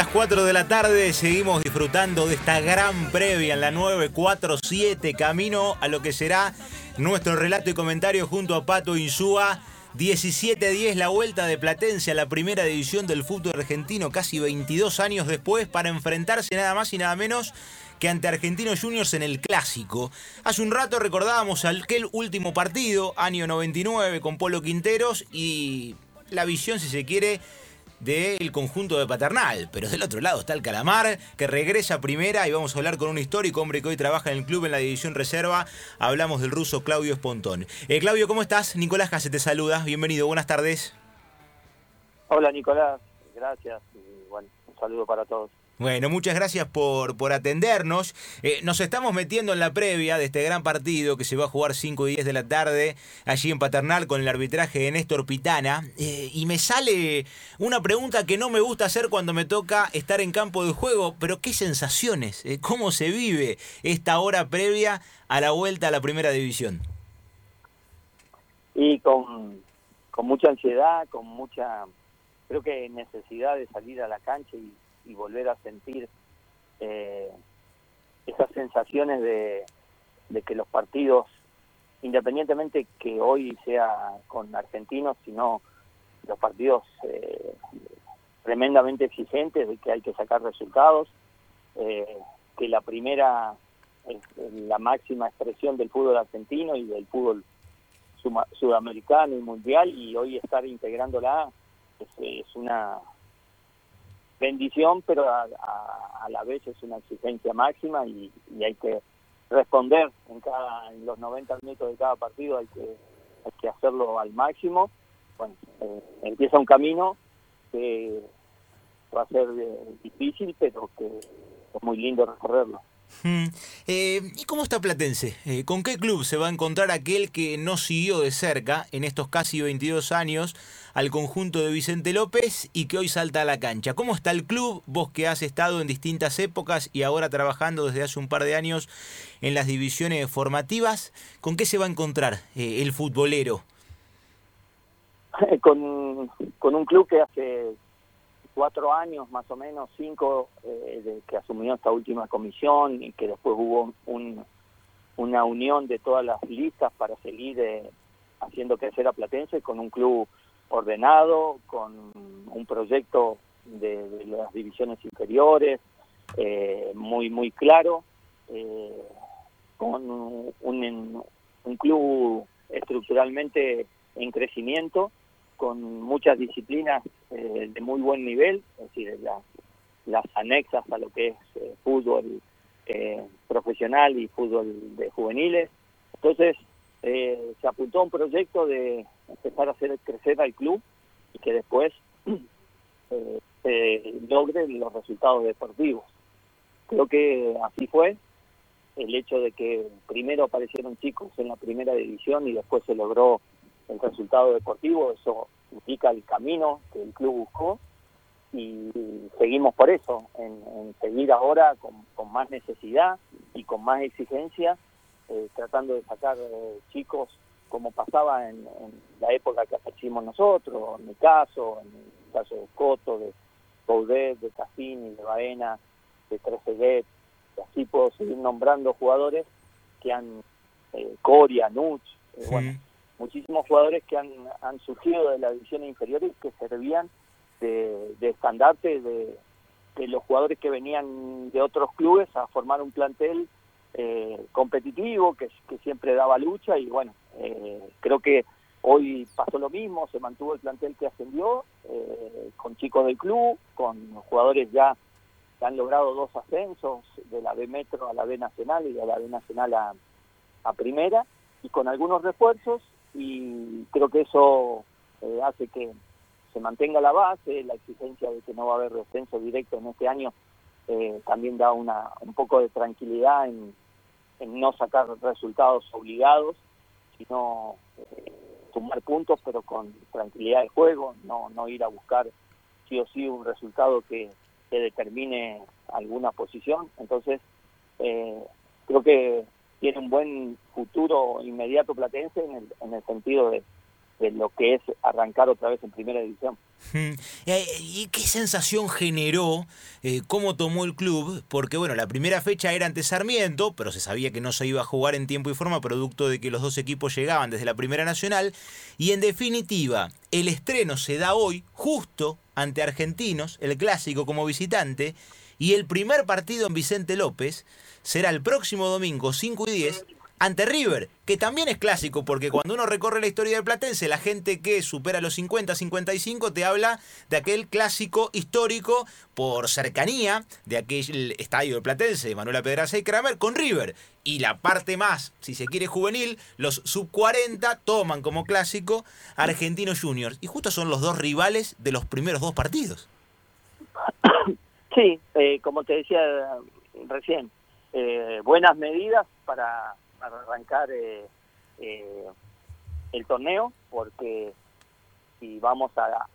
las 4 de la tarde seguimos disfrutando de esta gran previa en la 947, camino a lo que será nuestro relato y comentario junto a Pato Insúa. 17-10 la vuelta de Platense a la primera división del fútbol argentino casi 22 años después para enfrentarse nada más y nada menos que ante Argentinos Juniors en el clásico. Hace un rato recordábamos aquel último partido, año 99, con Polo Quinteros y la visión, si se quiere, del conjunto de Paternal. Pero del otro lado está el Calamar, que regresa primera y vamos a hablar con un histórico hombre que hoy trabaja en el club en la división reserva. Hablamos del ruso Claudio Espontón. Eh, Claudio, ¿cómo estás? Nicolás Case te saluda. Bienvenido, buenas tardes. Hola Nicolás, gracias y bueno, un saludo para todos. Bueno, muchas gracias por, por atendernos. Eh, nos estamos metiendo en la previa de este gran partido que se va a jugar 5 y 10 de la tarde allí en Paternal con el arbitraje de Néstor Pitana. Eh, y me sale una pregunta que no me gusta hacer cuando me toca estar en campo de juego, pero ¿qué sensaciones? Eh, ¿Cómo se vive esta hora previa a la vuelta a la primera división? Y con, con mucha ansiedad, con mucha, creo que necesidad de salir a la cancha y y volver a sentir eh, esas sensaciones de, que los partidos, independientemente que hoy sea con argentinos, sino los partidos eh, tremendamente exigentes de que hay que sacar resultados, eh, que la primera es la máxima expresión del fútbol argentino y del fútbol sudamericano y mundial y hoy estar integrándola es, es una bendición, pero a, la vez es una exigencia máxima y, hay que responder en cada en los 90 minutos de cada partido, hay que, hay que hacerlo al máximo. Bueno, eh, empieza un camino que va a ser eh, difícil, pero que es muy lindo recorrerlo. Hmm. Eh, ¿Y cómo está Platense? ¿Con qué club se va a encontrar aquel que no siguió de cerca en estos casi 22 años al conjunto de Vicente López y que hoy salta a la cancha. ¿Cómo está el club? Vos que has estado en distintas épocas y ahora trabajando desde hace un par de años en las divisiones formativas, ¿con qué se va a encontrar eh, el futbolero? Con, con, un club que hace cuatro años, más o menos, cinco, eh, de que asumió esta última comisión y que después hubo un, una unión de todas las listas para seguir eh, haciendo crecer a Platense con un club ordenado, con un proyecto de, las divisiones inferiores eh, muy muy claro, eh, con un, un, club estructuralmente en crecimiento, con muchas disciplinas eh, de muy buen nivel, es decir, las anexas a lo que es fútbol profesional y fútbol de juveniles. Entonces, se apuntó a un proyecto de empezar a hacer crecer al club y que después eh, logre los resultados deportivos. Creo que así fue. El hecho de que primero aparecieron chicos en la primera división y después se logró el resultado deportivo, eso indica el camino que el club buscó y seguimos por eso, en, seguir ahora con, más necesidad y con más exigencia, eh, tratando de sacar eh, chicos como pasaba en, la época que hicimos nosotros, en mi caso, en el caso de Coto, de Boudet, de Cassini, de Baena, de Trezeguet, y así puedo seguir nombrando jugadores que han, eh, Coria, Nuch, eh, bueno, muchísimos jugadores que han, han surgido de la división inferior y que servían de, de estandarte de, de los jugadores que venían de otros clubes a formar un plantel eh, competitivo que, siempre daba lucha y bueno, eh, creo que hoy pasó lo mismo, se mantuvo el plantel que ascendió, eh, con chicos del club, con jugadores ya que han logrado dos ascensos de la B Metro a la B Nacional y de la B Nacional a, a Primera, y con algunos refuerzos, y creo que eso eh, hace que se mantenga la base, la exigencia de que no va a haber descenso directo en este año eh, también da una, un poco de tranquilidad en, en no sacar resultados obligados sino eh, sumar puntos, pero con tranquilidad de juego, no, no ir a buscar sí o sí un resultado que, determine alguna posición. Entonces, eh, creo que tiene un buen futuro inmediato platense en el, en el sentido de, de lo que es arrancar otra vez en primera división. Eh, ¿Y qué sensación generó? Eh, ¿Cómo tomó el club? Porque bueno, la primera fecha era ante Sarmiento, pero se sabía que no se iba a jugar en tiempo y forma, producto de que los dos equipos llegaban desde la Primera Nacional. Y en definitiva, el estreno se da hoy, justo ante Argentinos, el clásico como visitante, y el primer partido en Vicente López será el próximo domingo 5 y 10 ante River, que también es clásico, porque cuando uno recorre la historia del Platense, la gente que supera los 50, 55 te habla de aquel clásico histórico por cercanía de aquel estadio del Platense, Manuela Pedraza y Kramer, con River. Y la parte más, si se quiere juvenil, los sub 40 toman como clásico Argentinos Juniors. Y justo son los dos rivales de los primeros dos partidos. Sí, eh, como te decía recién, eh, buenas medidas para para arrancar eh, eh, el torneo, porque si vamos a,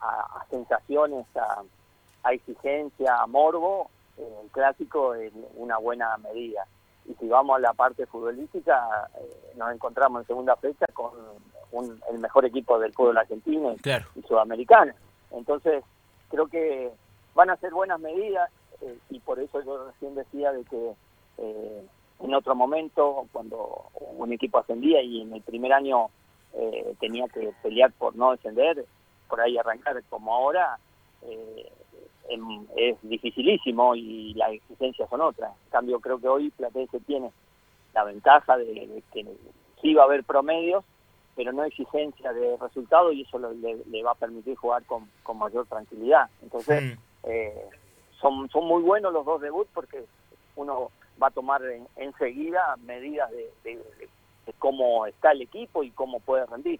sensaciones, a, exigencia, a morbo, eh, el clásico es una buena medida. Y si vamos a la parte futbolística, nos encontramos en segunda fecha con el mejor equipo del fútbol argentino y, sudamericano. Entonces, creo que van a ser buenas medidas y por eso yo recién decía de que en otro momento, cuando un equipo ascendía y en el primer año eh, tenía que pelear por no descender, por ahí arrancar como ahora, eh, em, es dificilísimo y las exigencias son otras. En cambio, creo que hoy Platense tiene la ventaja de, que sí va a haber promedios, pero no exigencia de resultado y eso le, va a permitir jugar con, mayor tranquilidad. Entonces, eh, son, son muy buenos los dos debuts porque uno va a tomar enseguida medidas de, cómo está el equipo y cómo puede rendir.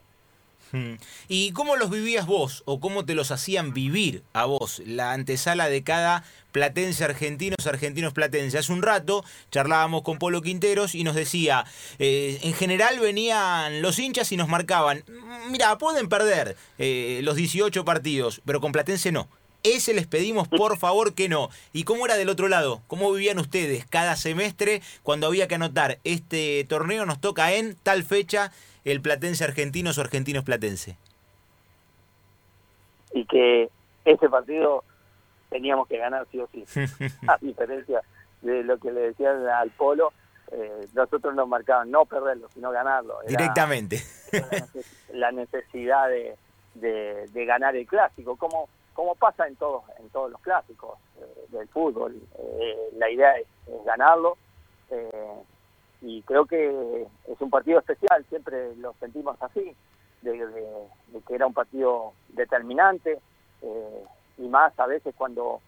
Hmm. ¿Y cómo los vivías vos o cómo te los hacían vivir a vos la antesala de cada platense argentinos, argentinos platense? Hace un rato charlábamos con Polo Quinteros y nos decía, eh, en general venían los hinchas y nos marcaban, mira, pueden perder eh, los 18 partidos, pero con Platense no. Ese les pedimos por favor que no. ¿Y cómo era del otro lado? ¿Cómo vivían ustedes cada semestre cuando había que anotar este torneo nos toca en tal fecha el Platense Argentinos o Argentinos Platense? Y que ese partido teníamos que ganar sí o sí. A diferencia de lo que le decían al Polo, eh, nosotros nos marcaban no perderlo, sino ganarlo. Directamente. La necesidad de, de ganar el clásico. Como como pasa en todos en todos los clásicos eh, del fútbol. Eh, la idea es, ganarlo eh, y creo que es un partido especial, siempre lo sentimos así, de, que era un partido determinante y más a veces cuando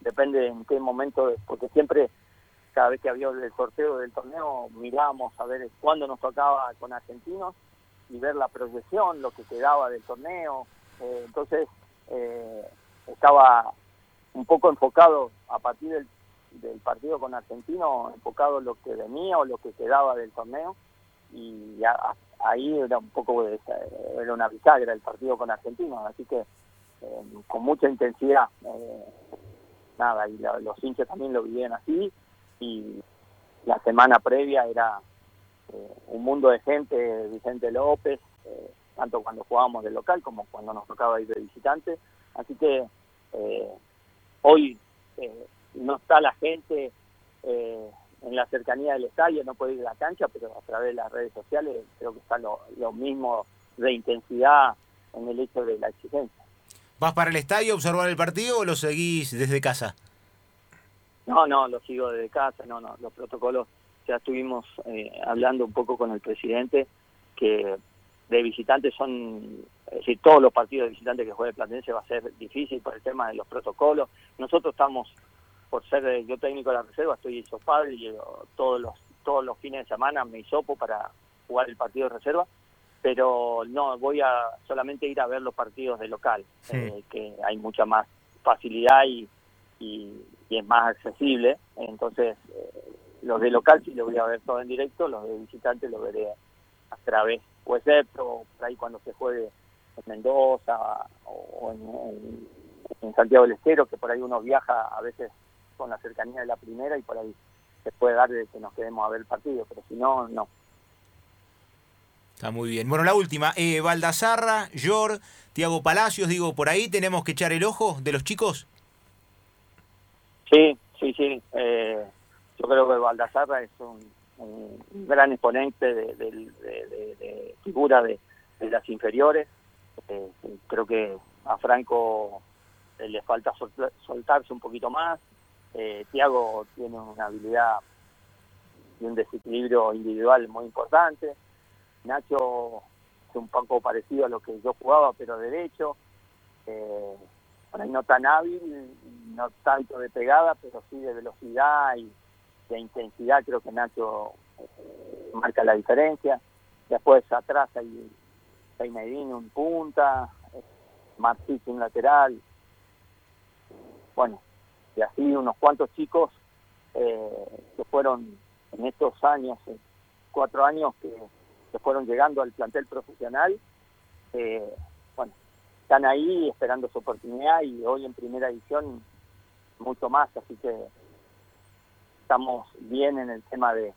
depende en qué momento, porque siempre cada vez que había el sorteo del torneo mirábamos a ver cuándo nos tocaba con argentinos y ver la proyección, lo que quedaba del torneo, eh, entonces, eh, estaba un poco enfocado a partir del, partido con Argentino, enfocado en lo que venía o lo que quedaba del torneo, y ahí era un poco, era una bisagra el partido con Argentino, así que eh, con mucha intensidad. nada, y los hinchas también lo vivían así, y la semana previa era un mundo de gente, Vicente López, tanto cuando jugábamos de local como cuando nos tocaba ir de visitante. Así que eh, hoy eh, no está la gente eh, en la cercanía del estadio, no puede ir a la cancha, pero a través de las redes sociales creo que está lo, mismo de intensidad en el hecho de la exigencia. ¿Vas para el estadio a observar el partido o lo seguís desde casa? No, no, lo sigo desde casa, no, no, los protocolos, ya estuvimos hablando un poco con el presidente, que de visitantes son, es decir, todos los partidos de visitantes que juegue Platense va a ser difícil por el tema de los protocolos. Nosotros estamos, por ser yo técnico de la reserva, estoy hisopado y todos los todos los fines de semana me hisopo para jugar el partido de reserva, pero no, voy a solamente ir a ver los partidos de local, eh, que hay mucha más facilidad y, y, es más accesible. Entonces, eh, los de local sí los voy a ver todo en directo, los de visitantes los veré a través o excepto por ahí cuando se juegue en Mendoza o en, Santiago del Estero, que por ahí uno viaja a veces con la cercanía de la primera y por ahí se puede dar de que nos quedemos a ver el partido, pero si no, no. Está muy bien. Bueno, la última, eh, Baldazarra, Yor, Tiago Palacios, digo, por ahí tenemos que echar el ojo de los chicos. Sí, sí, sí. Eh, yo creo que Baldazarra es un, gran exponente de, figura de, las inferiores. Eh, creo que a Franco le falta soltarse un poquito más. Eh, Tiago tiene una habilidad y un desequilibrio individual muy importante. Nacho es un poco parecido a lo que yo jugaba, pero derecho. Eh, por ahí no tan hábil, no tanto de pegada, pero sí de velocidad y de intensidad. Creo que Nacho marca la diferencia. Después atrás hay Medina un punta, Martí un lateral. Bueno, y así unos cuantos chicos eh, que fueron en estos años, eh, cuatro años que, fueron llegando al plantel profesional, eh, bueno, están ahí esperando su oportunidad y hoy en primera edición mucho más, así que estamos bien en el tema de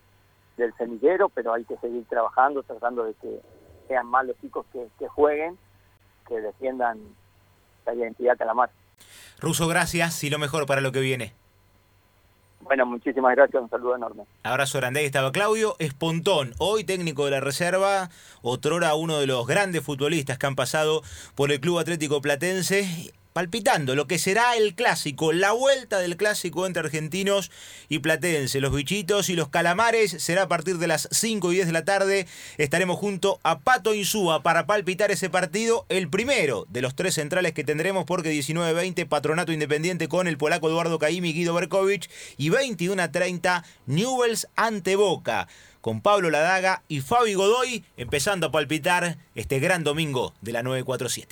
del semillero, pero hay que seguir trabajando, tratando de que sean más los chicos que, que jueguen, que defiendan la identidad calamar. Ruso, gracias y lo mejor para lo que viene. Bueno, muchísimas gracias, un saludo enorme. Abrazo grande, ahí estaba Claudio Espontón, hoy técnico de la reserva, otrora uno de los grandes futbolistas que han pasado por el Club Atlético Platense palpitando lo que será el clásico, la vuelta del clásico entre argentinos y platense. Los bichitos y los calamares será a partir de las 5 y 10 de la tarde. Estaremos junto a Pato Insúa para palpitar ese partido, el primero de los tres centrales que tendremos porque 19-20 Patronato Independiente con el polaco Eduardo Caimi y Guido Berkovich y 21-30 Newells ante Boca con Pablo Ladaga y Fabi Godoy empezando a palpitar este gran domingo de la 947.